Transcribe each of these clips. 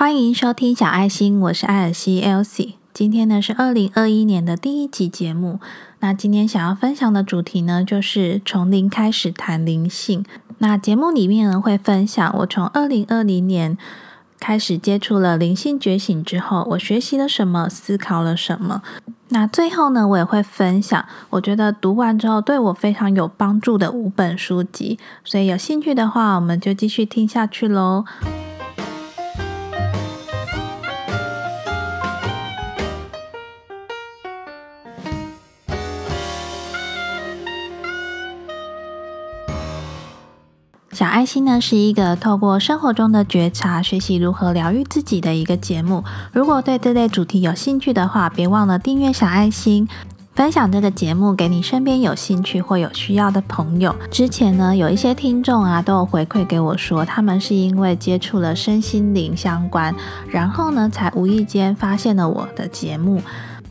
欢迎收听小爱心，我是艾尔西 Elsie。今天呢是二零二一年的第一集节目。那今天想要分享的主题呢，就是从零开始谈灵性。那节目里面呢会分享我从二零二零年开始接触了灵性觉醒之后，我学习了什么，思考了什么。那最后呢，我也会分享我觉得读完之后对我非常有帮助的五本书籍。所以有兴趣的话，我们就继续听下去喽。小爱心呢是一个透过生活中的觉察，学习如何疗愈自己的一个节目。如果对这类主题有兴趣的话，别忘了订阅小爱心，分享这个节目给你身边有兴趣或有需要的朋友。之前呢，有一些听众啊都有回馈给我说，他们是因为接触了身心灵相关，然后呢才无意间发现了我的节目。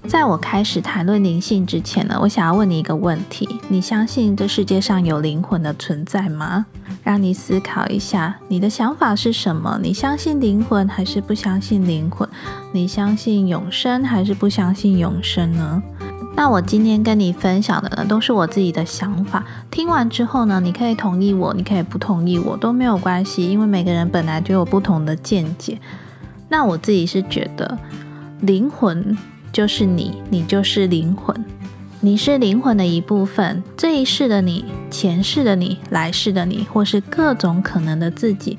在我开始谈论灵性之前呢，我想要问你一个问题：你相信这世界上有灵魂的存在吗？让你思考一下，你的想法是什么？你相信灵魂还是不相信灵魂？你相信永生还是不相信永生呢？那我今天跟你分享的呢，都是我自己的想法。听完之后呢，你可以同意我，你可以不同意我，都没有关系，因为每个人本来就有不同的见解。那我自己是觉得，灵魂就是你，你就是灵魂。你是灵魂的一部分，这一世的你、前世的你、来世的你，或是各种可能的自己，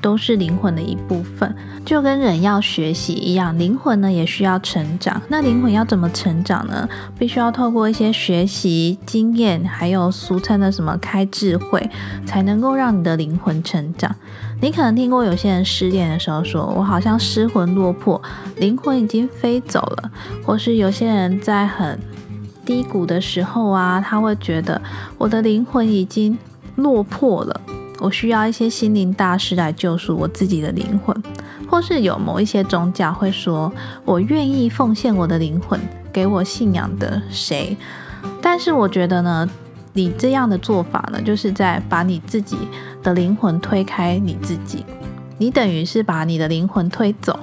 都是灵魂的一部分。就跟人要学习一样，灵魂呢也需要成长。那灵魂要怎么成长呢？必须要透过一些学习经验，还有俗称的什么开智慧，才能够让你的灵魂成长。你可能听过有些人失恋的时候说：“我好像失魂落魄，灵魂已经飞走了。”或是有些人在很低谷的时候啊，他会觉得我的灵魂已经落魄了，我需要一些心灵大师来救赎我自己的灵魂，或是有某一些宗教会说，我愿意奉献我的灵魂给我信仰的谁。但是我觉得呢，你这样的做法呢，就是在把你自己的灵魂推开你自己，你等于是把你的灵魂推走。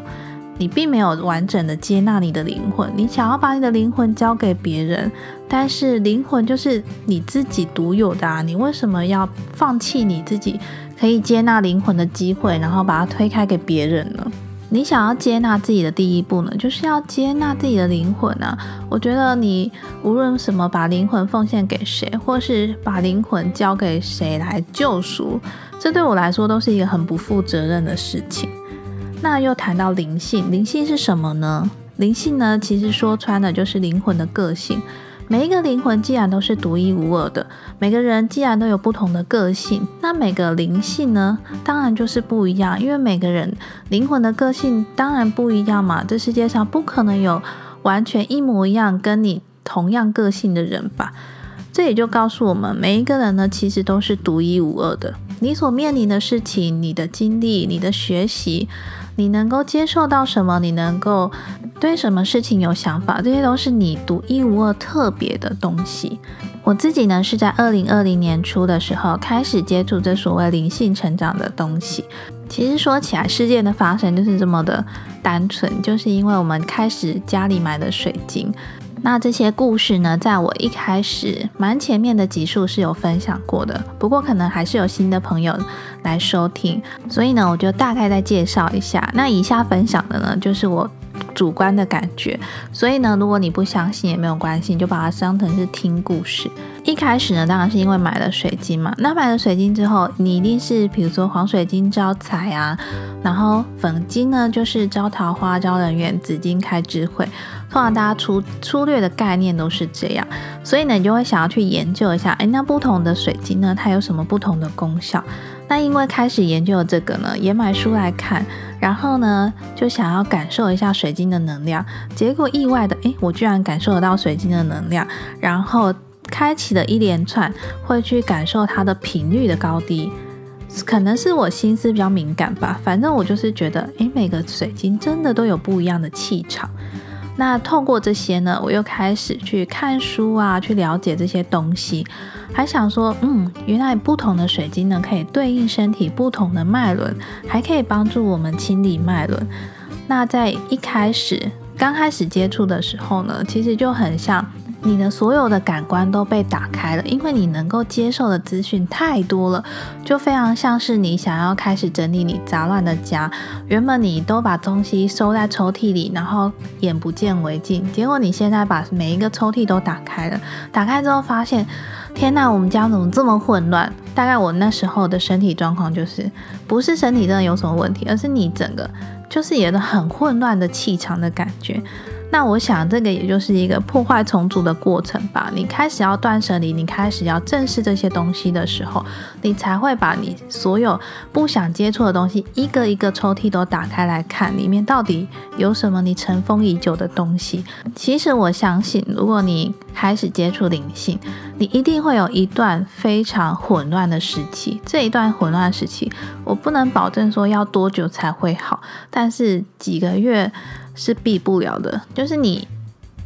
你并没有完整的接纳你的灵魂，你想要把你的灵魂交给别人，但是灵魂就是你自己独有的啊！你为什么要放弃你自己可以接纳灵魂的机会，然后把它推开给别人呢？你想要接纳自己的第一步呢，就是要接纳自己的灵魂啊！我觉得你无论什么，把灵魂奉献给谁，或是把灵魂交给谁来救赎，这对我来说都是一个很不负责任的事情。那又谈到灵性，灵性是什么呢？灵性呢，其实说穿了就是灵魂的个性。每一个灵魂既然都是独一无二的，每个人既然都有不同的个性，那每个灵性呢，当然就是不一样。因为每个人灵魂的个性当然不一样嘛，这世界上不可能有完全一模一样跟你同样个性的人吧。这也就告诉我们，每一个人呢，其实都是独一无二的。你所面临的事情、你的经历、你的学习。你能够接受到什么？你能够对什么事情有想法？这些都是你独一无二、特别的东西。我自己呢，是在二零二零年初的时候开始接触这所谓灵性成长的东西。其实说起来，事件的发生就是这么的单纯，就是因为我们开始家里买的水晶。那这些故事呢，在我一开始蛮前面的集数是有分享过的，不过可能还是有新的朋友来收听，所以呢，我就大概再介绍一下。那以下分享的呢，就是我主观的感觉，所以呢，如果你不相信也没有关系，你就把它当成是听故事。一开始呢，当然是因为买了水晶嘛。那买了水晶之后，你一定是比如说黄水晶招财啊，然后粉晶呢就是招桃花、招人缘，紫晶开智慧。通常大家粗粗略的概念都是这样，所以呢，你就会想要去研究一下，哎，那不同的水晶呢，它有什么不同的功效？那因为开始研究这个呢，也买书来看，然后呢，就想要感受一下水晶的能量，结果意外的，哎，我居然感受得到水晶的能量，然后开启了一连串会去感受它的频率的高低，可能是我心思比较敏感吧，反正我就是觉得，哎，每个水晶真的都有不一样的气场。那透过这些呢，我又开始去看书啊，去了解这些东西，还想说，嗯，原来不同的水晶呢，可以对应身体不同的脉轮，还可以帮助我们清理脉轮。那在一开始刚开始接触的时候呢，其实就很像。你的所有的感官都被打开了，因为你能够接受的资讯太多了，就非常像是你想要开始整理你杂乱的家。原本你都把东西收在抽屉里，然后眼不见为净，结果你现在把每一个抽屉都打开了，打开之后发现，天呐，我们家怎么这么混乱？大概我那时候的身体状况就是，不是身体真的有什么问题，而是你整个就是有个很混乱的气场的感觉。那我想，这个也就是一个破坏重组的过程吧。你开始要断舍离，你开始要正视这些东西的时候，你才会把你所有不想接触的东西，一个一个抽屉都打开来看，里面到底有什么你尘封已久的东西。其实我相信，如果你开始接触灵性，你一定会有一段非常混乱的时期。这一段混乱时期，我不能保证说要多久才会好，但是几个月。是避不了的，就是你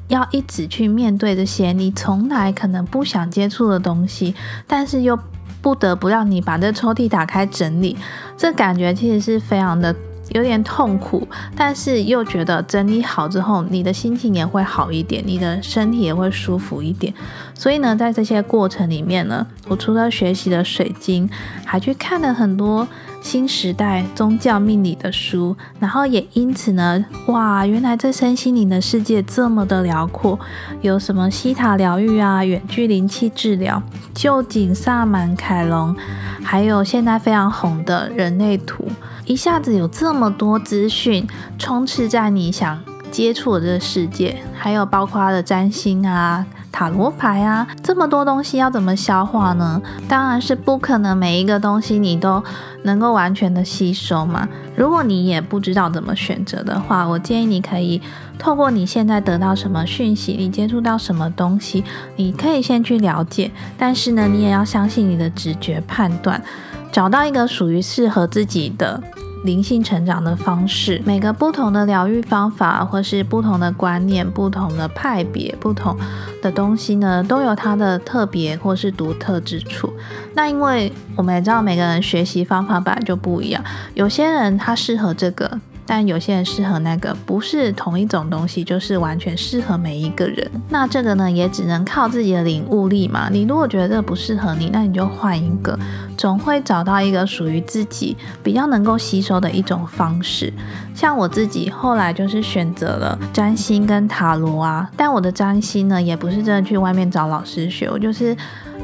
要一直去面对这些你从来可能不想接触的东西，但是又不得不让你把这抽屉打开整理，这感觉其实是非常的有点痛苦，但是又觉得整理好之后，你的心情也会好一点，你的身体也会舒服一点。所以呢，在这些过程里面呢，我除了学习了水晶，还去看了很多。新时代宗教命理的书，然后也因此呢，哇，原来这身心灵的世界这么的辽阔，有什么西塔疗愈啊、远距灵气治疗、旧景萨满凯龙，还有现在非常红的人类图，一下子有这么多资讯充斥在你想接触的这个世界，还有包括他的占星啊。塔罗牌啊，这么多东西要怎么消化呢？当然是不可能每一个东西你都能够完全的吸收嘛。如果你也不知道怎么选择的话，我建议你可以透过你现在得到什么讯息，你接触到什么东西，你可以先去了解。但是呢，你也要相信你的直觉判断，找到一个属于适合自己的。灵性成长的方式，每个不同的疗愈方法，或是不同的观念、不同的派别、不同的东西呢，都有它的特别或是独特之处。那因为我们也知道，每个人学习方法本来就不一样，有些人他适合这个。但有些人适合那个，不是同一种东西，就是完全适合每一个人。那这个呢，也只能靠自己的领悟力嘛。你如果觉得这个不适合你，那你就换一个，总会找到一个属于自己比较能够吸收的一种方式。像我自己后来就是选择了占星跟塔罗啊，但我的占星呢，也不是真的去外面找老师学，我就是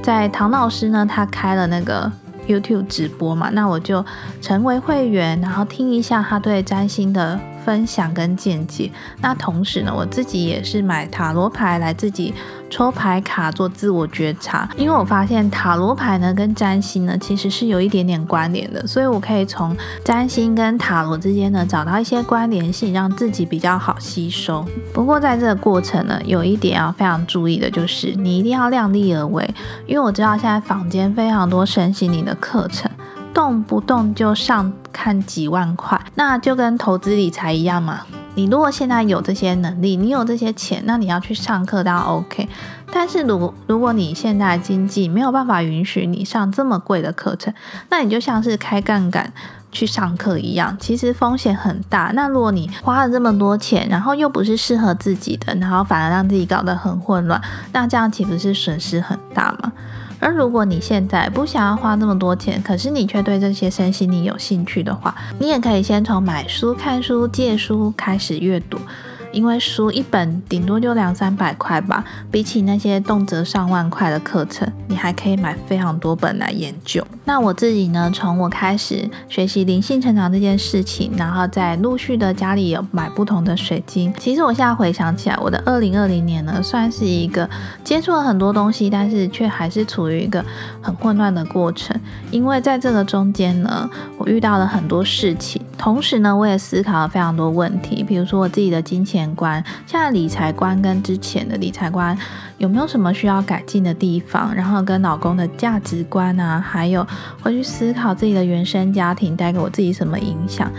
在唐老师呢，他开了那个。YouTube 直播嘛，那我就成为会员，然后听一下他对占星的。分享跟见解。那同时呢，我自己也是买塔罗牌来自己抽牌卡做自我觉察，因为我发现塔罗牌呢跟占星呢其实是有一点点关联的，所以我可以从占星跟塔罗之间呢找到一些关联性，让自己比较好吸收。不过在这个过程呢，有一点要非常注意的就是，你一定要量力而为，因为我知道现在坊间非常多身心灵的课程。动不动就上看几万块，那就跟投资理财一样嘛。你如果现在有这些能力，你有这些钱，那你要去上课当然 OK。但是如果如果你现在经济没有办法允许你上这么贵的课程，那你就像是开杠杆去上课一样，其实风险很大。那如果你花了这么多钱，然后又不是适合自己的，然后反而让自己搞得很混乱，那这样岂不是损失很大吗？而如果你现在不想要花那么多钱，可是你却对这些身心灵有兴趣的话，你也可以先从买书、看书、借书开始阅读。因为书一本顶多就两三百块吧，比起那些动辄上万块的课程，你还可以买非常多本来研究。那我自己呢，从我开始学习灵性成长这件事情，然后在陆续的家里有买不同的水晶。其实我现在回想起来，我的二零二零年呢，算是一个接触了很多东西，但是却还是处于一个很混乱的过程。因为在这个中间呢，我遇到了很多事情，同时呢，我也思考了非常多问题，比如说我自己的金钱。观，现在理财观跟之前的理财观有没有什么需要改进的地方？然后跟老公的价值观啊，还有会去思考自己的原生家庭带给我自己什么影响。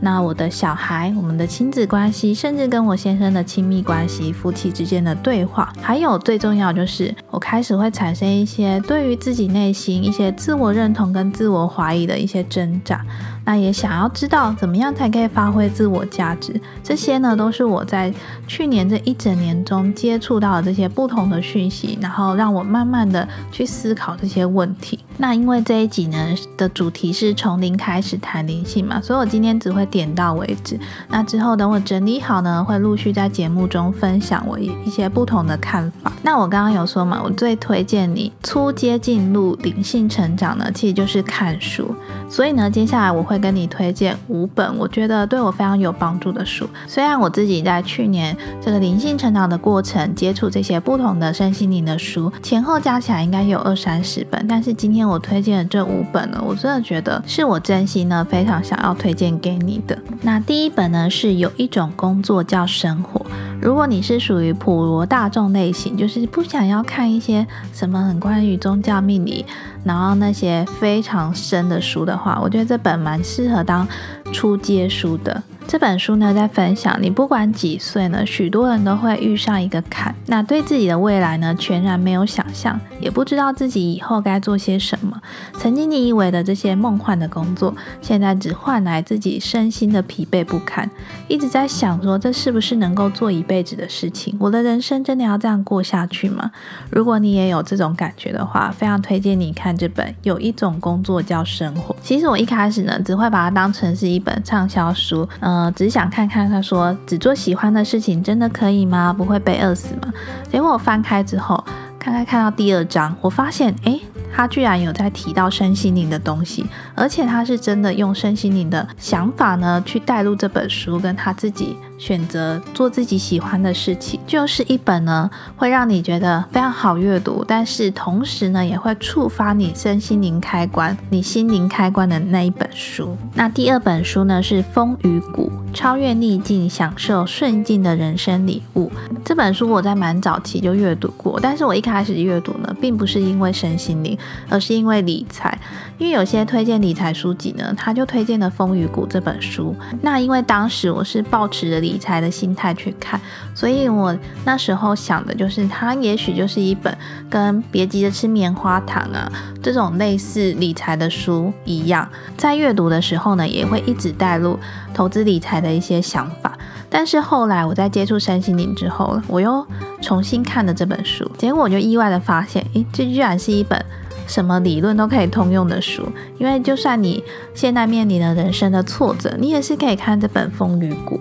那我的小孩、我们的亲子关系，甚至跟我先生的亲密关系、夫妻之间的对话，还有最重要就是，我开始会产生一些对于自己内心一些自我认同跟自我怀疑的一些挣扎。那也想要知道怎么样才可以发挥自我价值，这些呢都是我在去年这一整年中接触到的这些不同的讯息，然后让我慢慢的去思考这些问题。那因为这一集呢的主题是从零开始谈灵性嘛，所以我今天只会点到为止。那之后等我整理好呢，会陆续在节目中分享我一一些不同的看法。那我刚刚有说嘛，我最推荐你初阶进入灵性成长呢，其实就是看书。所以呢，接下来我会跟你推荐五本我觉得对我非常有帮助的书。虽然我自己在去年这个灵性成长的过程接触这些不同的身心灵的书，前后加起来应该有二三十本，但是今天我推荐的这五本呢，我真的觉得是我真心呢非常想要推荐给你的。那第一本呢是有一种工作叫生活。如果你是属于普罗大众类型，就是不想要看一些什么很关于宗教命理，然后那些非常深的书的话，我觉得这本蛮适合当初阶书的。这本书呢，在分享你不管几岁呢，许多人都会遇上一个坎。那对自己的未来呢，全然没有想象，也不知道自己以后该做些什么。曾经你以为的这些梦幻的工作，现在只换来自己身心的疲惫不堪。一直在想说，这是不是能够做一辈子的事情？我的人生真的要这样过下去吗？如果你也有这种感觉的话，非常推荐你看这本《有一种工作叫生活》。其实我一开始呢，只会把它当成是一本畅销书，呃，只想看看他说只做喜欢的事情真的可以吗？不会被饿死吗？结果我翻开之后，看看看到第二章，我发现，哎，他居然有在提到身心灵的东西，而且他是真的用身心灵的想法呢去带入这本书，跟他自己。选择做自己喜欢的事情，就是一本呢会让你觉得非常好阅读，但是同时呢也会触发你身心灵开关、你心灵开关的那一本书。那第二本书呢是《风雨谷》，超越逆境，享受顺境的人生礼物。这本书我在蛮早期就阅读过，但是我一开始阅读呢，并不是因为身心灵，而是因为理财。因为有些推荐理财书籍呢，他就推荐了《风雨谷》这本书。那因为当时我是抱持着理财的心态去看，所以我那时候想的就是，它也许就是一本跟《别急着吃棉花糖》啊这种类似理财的书一样，在阅读的时候呢，也会一直带入投资理财的一些想法。但是后来我在接触身心灵之后，我又重新看了这本书，结果我就意外的发现，诶，这居然是一本什么理论都可以通用的书。因为就算你现在面临了人生的挫折，你也是可以看这本《风雨谷》。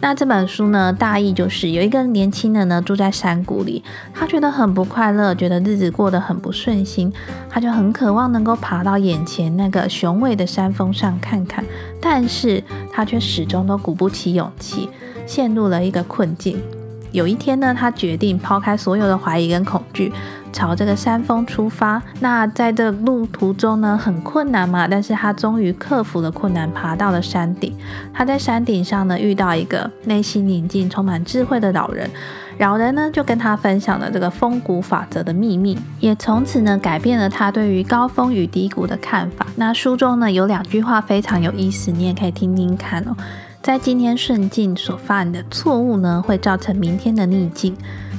那这本书呢，大意就是有一个年轻人呢住在山谷里，他觉得很不快乐，觉得日子过得很不顺心，他就很渴望能够爬到眼前那个雄伟的山峰上看看，但是他却始终都鼓不起勇气，陷入了一个困境。有一天呢，他决定抛开所有的怀疑跟恐惧。朝这个山峰出发，那在这路途中呢，很困难嘛，但是他终于克服了困难，爬到了山顶。他在山顶上呢，遇到一个内心宁静、充满智慧的老人，老人呢就跟他分享了这个风谷法则的秘密，也从此呢改变了他对于高峰与低谷的看法。那书中呢有两句话非常有意思，你也可以听听看哦。在今天顺境所犯的错误呢，会造成明天的逆境。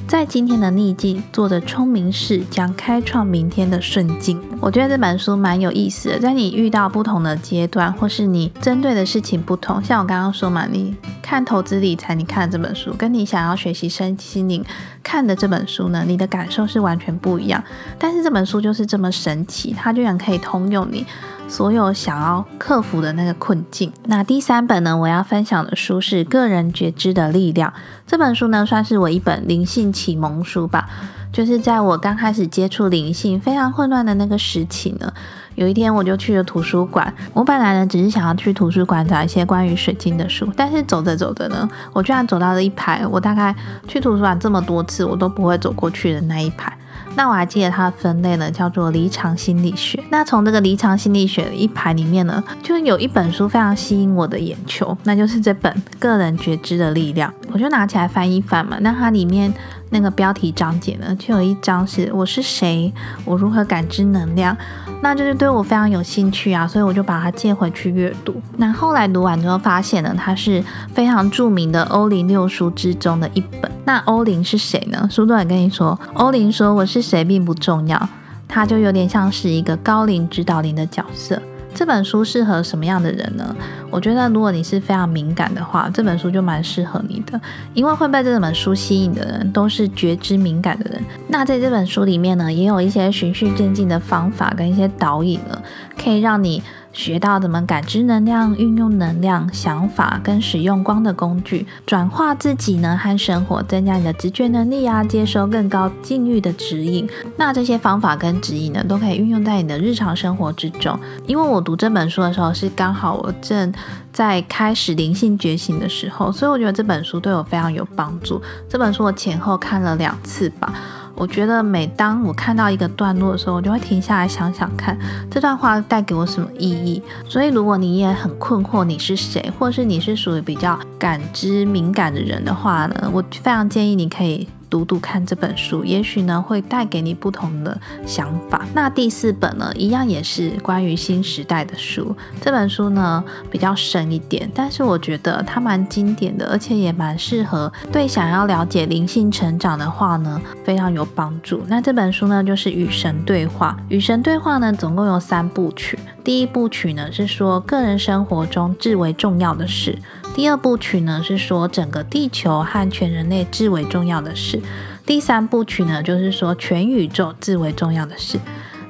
在今天的逆境做的聪明事，将开创明天的顺境。我觉得这本书蛮有意思的。在你遇到不同的阶段，或是你针对的事情不同，像我刚刚说嘛，你看投资理财，你看这本书，跟你想要学习身心灵看的这本书呢，你的感受是完全不一样。但是这本书就是这么神奇，它居然可以通用你。所有想要克服的那个困境。那第三本呢？我要分享的书是《个人觉知的力量》。这本书呢，算是我一本灵性启蒙书吧。就是在我刚开始接触灵性非常混乱的那个时期呢，有一天我就去了图书馆。我本来呢，只是想要去图书馆找一些关于水晶的书，但是走着走着呢，我居然走到了一排我大概去图书馆这么多次，我都不会走过去的那一排。那我还记得它的分类呢，叫做离场心理学。那从这个离场心理学的一排里面呢，就有一本书非常吸引我的眼球，那就是这本《个人觉知的力量》。我就拿起来翻一翻嘛，那它里面。那个标题章节呢，就有一章是我是谁，我如何感知能量，那就是对我非常有兴趣啊，所以我就把它借回去阅读。那后来读完之后发现呢，它是非常著名的欧林六书之中的一本。那欧林是谁呢？书中也跟你说，欧林说我是谁并不重要，他就有点像是一个高龄指导灵的角色。这本书适合什么样的人呢？我觉得，如果你是非常敏感的话，这本书就蛮适合你的，因为会被这本书吸引的人都是觉知敏感的人。那在这本书里面呢，也有一些循序渐进的方法跟一些导引了，可以让你。学到怎么感知能量、运用能量、想法跟使用光的工具，转化自己呢和生活，增加你的直觉能力啊，接收更高境遇的指引。那这些方法跟指引呢，都可以运用在你的日常生活之中。因为我读这本书的时候是刚好我正在开始灵性觉醒的时候，所以我觉得这本书对我非常有帮助。这本书我前后看了两次吧。我觉得每当我看到一个段落的时候，我就会停下来想想看这段话带给我什么意义。所以，如果你也很困惑你是谁，或是你是属于比较感知敏感的人的话呢，我非常建议你可以。读读看这本书，也许呢会带给你不同的想法。那第四本呢，一样也是关于新时代的书。这本书呢比较深一点，但是我觉得它蛮经典的，而且也蛮适合对想要了解灵性成长的话呢，非常有帮助。那这本书呢就是《与神对话》。《与神对话》呢总共有三部曲。第一部曲呢是说个人生活中至为重要的事。第二部曲呢是说整个地球和全人类至为重要的事，第三部曲呢就是说全宇宙至为重要的事。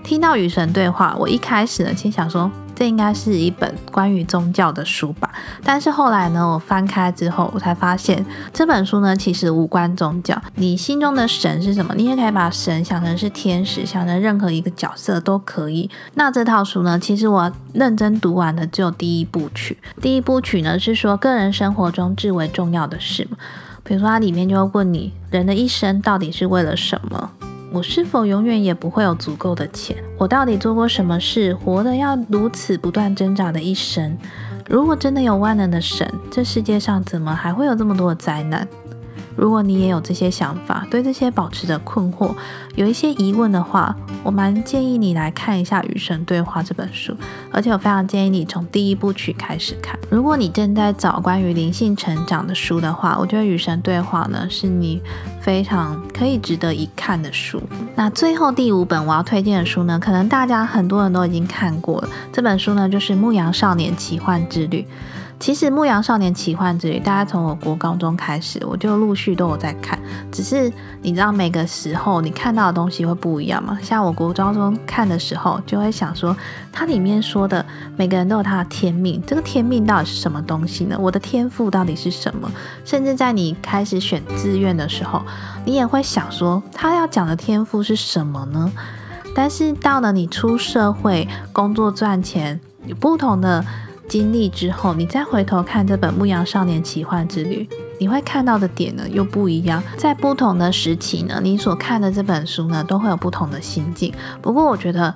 听到与神对话，我一开始呢先想说。这应该是一本关于宗教的书吧，但是后来呢，我翻开之后，我才发现这本书呢其实无关宗教。你心中的神是什么？你也可以把神想成是天使，想成任何一个角色都可以。那这套书呢，其实我认真读完的只有第一部曲。第一部曲呢是说个人生活中至为重要的事嘛，比如说它里面就会问你，人的一生到底是为了什么？我是否永远也不会有足够的钱？我到底做过什么事，活得要如此不断挣扎的一生？如果真的有万能的神，这世界上怎么还会有这么多的灾难？如果你也有这些想法，对这些保持着困惑，有一些疑问的话，我蛮建议你来看一下《与神对话》这本书，而且我非常建议你从第一部曲开始看。如果你正在找关于灵性成长的书的话，我觉得《与神对话》呢是你非常可以值得一看的书。那最后第五本我要推荐的书呢，可能大家很多人都已经看过了，这本书呢就是《牧羊少年奇幻之旅》。其实《牧羊少年奇幻之旅》，大家从我国高中开始，我就陆续都有在看。只是你知道每个时候你看到的东西会不一样吗？像我国高中看的时候，就会想说，它里面说的每个人都有他的天命，这个天命到底是什么东西呢？我的天赋到底是什么？甚至在你开始选志愿的时候，你也会想说，他要讲的天赋是什么呢？但是到了你出社会工作赚钱，有不同的。经历之后，你再回头看这本《牧羊少年奇幻之旅》，你会看到的点呢又不一样。在不同的时期呢，你所看的这本书呢都会有不同的心境。不过，我觉得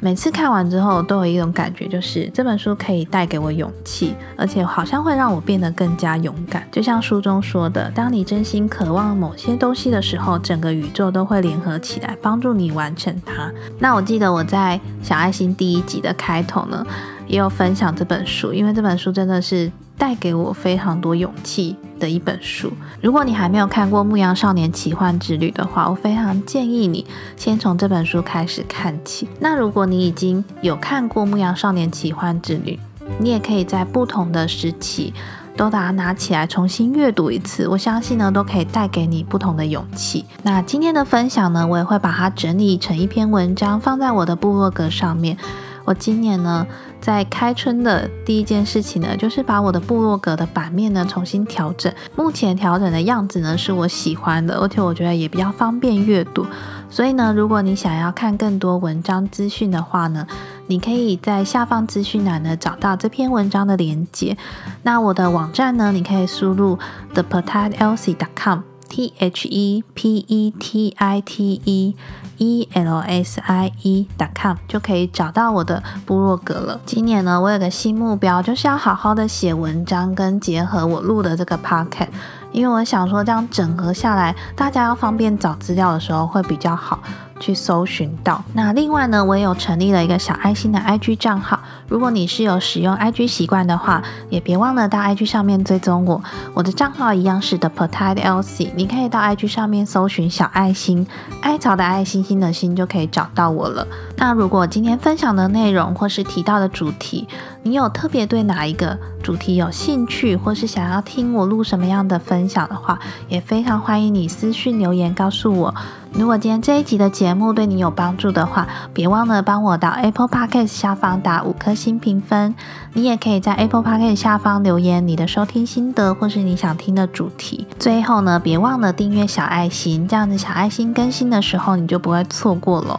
每次看完之后都有一种感觉，就是这本书可以带给我勇气，而且好像会让我变得更加勇敢。就像书中说的，当你真心渴望某些东西的时候，整个宇宙都会联合起来帮助你完成它。那我记得我在小爱心第一集的开头呢。也有分享这本书，因为这本书真的是带给我非常多勇气的一本书。如果你还没有看过《牧羊少年奇幻之旅》的话，我非常建议你先从这本书开始看起。那如果你已经有看过《牧羊少年奇幻之旅》，你也可以在不同的时期都把它拿起来重新阅读一次。我相信呢，都可以带给你不同的勇气。那今天的分享呢，我也会把它整理成一篇文章，放在我的部落格上面。我今年呢。在开春的第一件事情呢，就是把我的部落格的版面呢重新调整。目前调整的样子呢是我喜欢的，而且我觉得也比较方便阅读。所以呢，如果你想要看更多文章资讯的话呢，你可以在下方资讯栏呢找到这篇文章的连接。那我的网站呢，你可以输入 thepotatelsi.com t h e p e t i t e e l s i e dot com 就可以找到我的部落格了。今年呢，我有个新目标，就是要好好的写文章，跟结合我录的这个 podcast，因为我想说这样整合下来，大家要方便找资料的时候会比较好。去搜寻到。那另外呢，我也有成立了一个小爱心的 IG 账号。如果你是有使用 IG 习惯的话，也别忘了到 IG 上面追踪我。我的账号一样是 The p e t i t e LC，你可以到 IG 上面搜寻小爱心，艾草的爱心心的心就可以找到我了。那如果今天分享的内容或是提到的主题，你有特别对哪一个主题有兴趣，或是想要听我录什么样的分享的话，也非常欢迎你私讯留言告诉我。如果今天这一集的节目对你有帮助的话，别忘了帮我到 Apple Podcast 下方打五颗星评分。你也可以在 Apple Podcast 下方留言你的收听心得，或是你想听的主题。最后呢，别忘了订阅小爱心，这样子小爱心更新的时候你就不会错过了。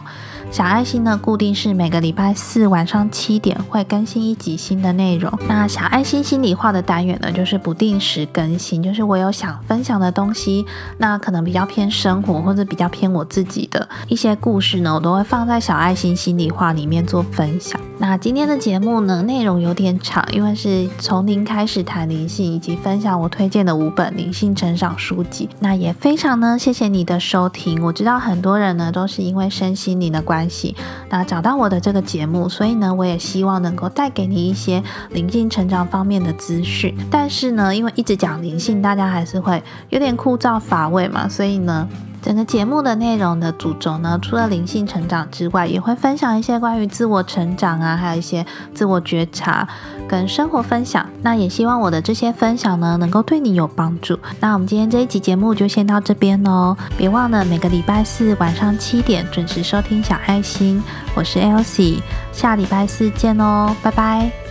小爱心呢，固定是每个礼拜四晚上七点会更新一集新的内容。那小爱心心里话的单元呢，就是不定时更新，就是我有想分享的东西，那可能比较偏生活或者比较偏我自己的一些故事呢，我都会放在小爱心心里话里面做分享。那今天的节目呢，内容有点长，因为是从零开始谈灵性，以及分享我推荐的五本灵性成长书籍。那也非常呢，谢谢你的收听。我知道很多人呢，都是因为身心灵的关。关系，那找到我的这个节目，所以呢，我也希望能够带给你一些灵性成长方面的资讯。但是呢，因为一直讲灵性，大家还是会有点枯燥乏味嘛，所以呢。整个节目的内容的主轴呢，除了灵性成长之外，也会分享一些关于自我成长啊，还有一些自我觉察跟生活分享。那也希望我的这些分享呢，能够对你有帮助。那我们今天这一集节目就先到这边喽，别忘了每个礼拜四晚上七点准时收听小爱心，我是 Elsie，下礼拜四见哦，拜拜。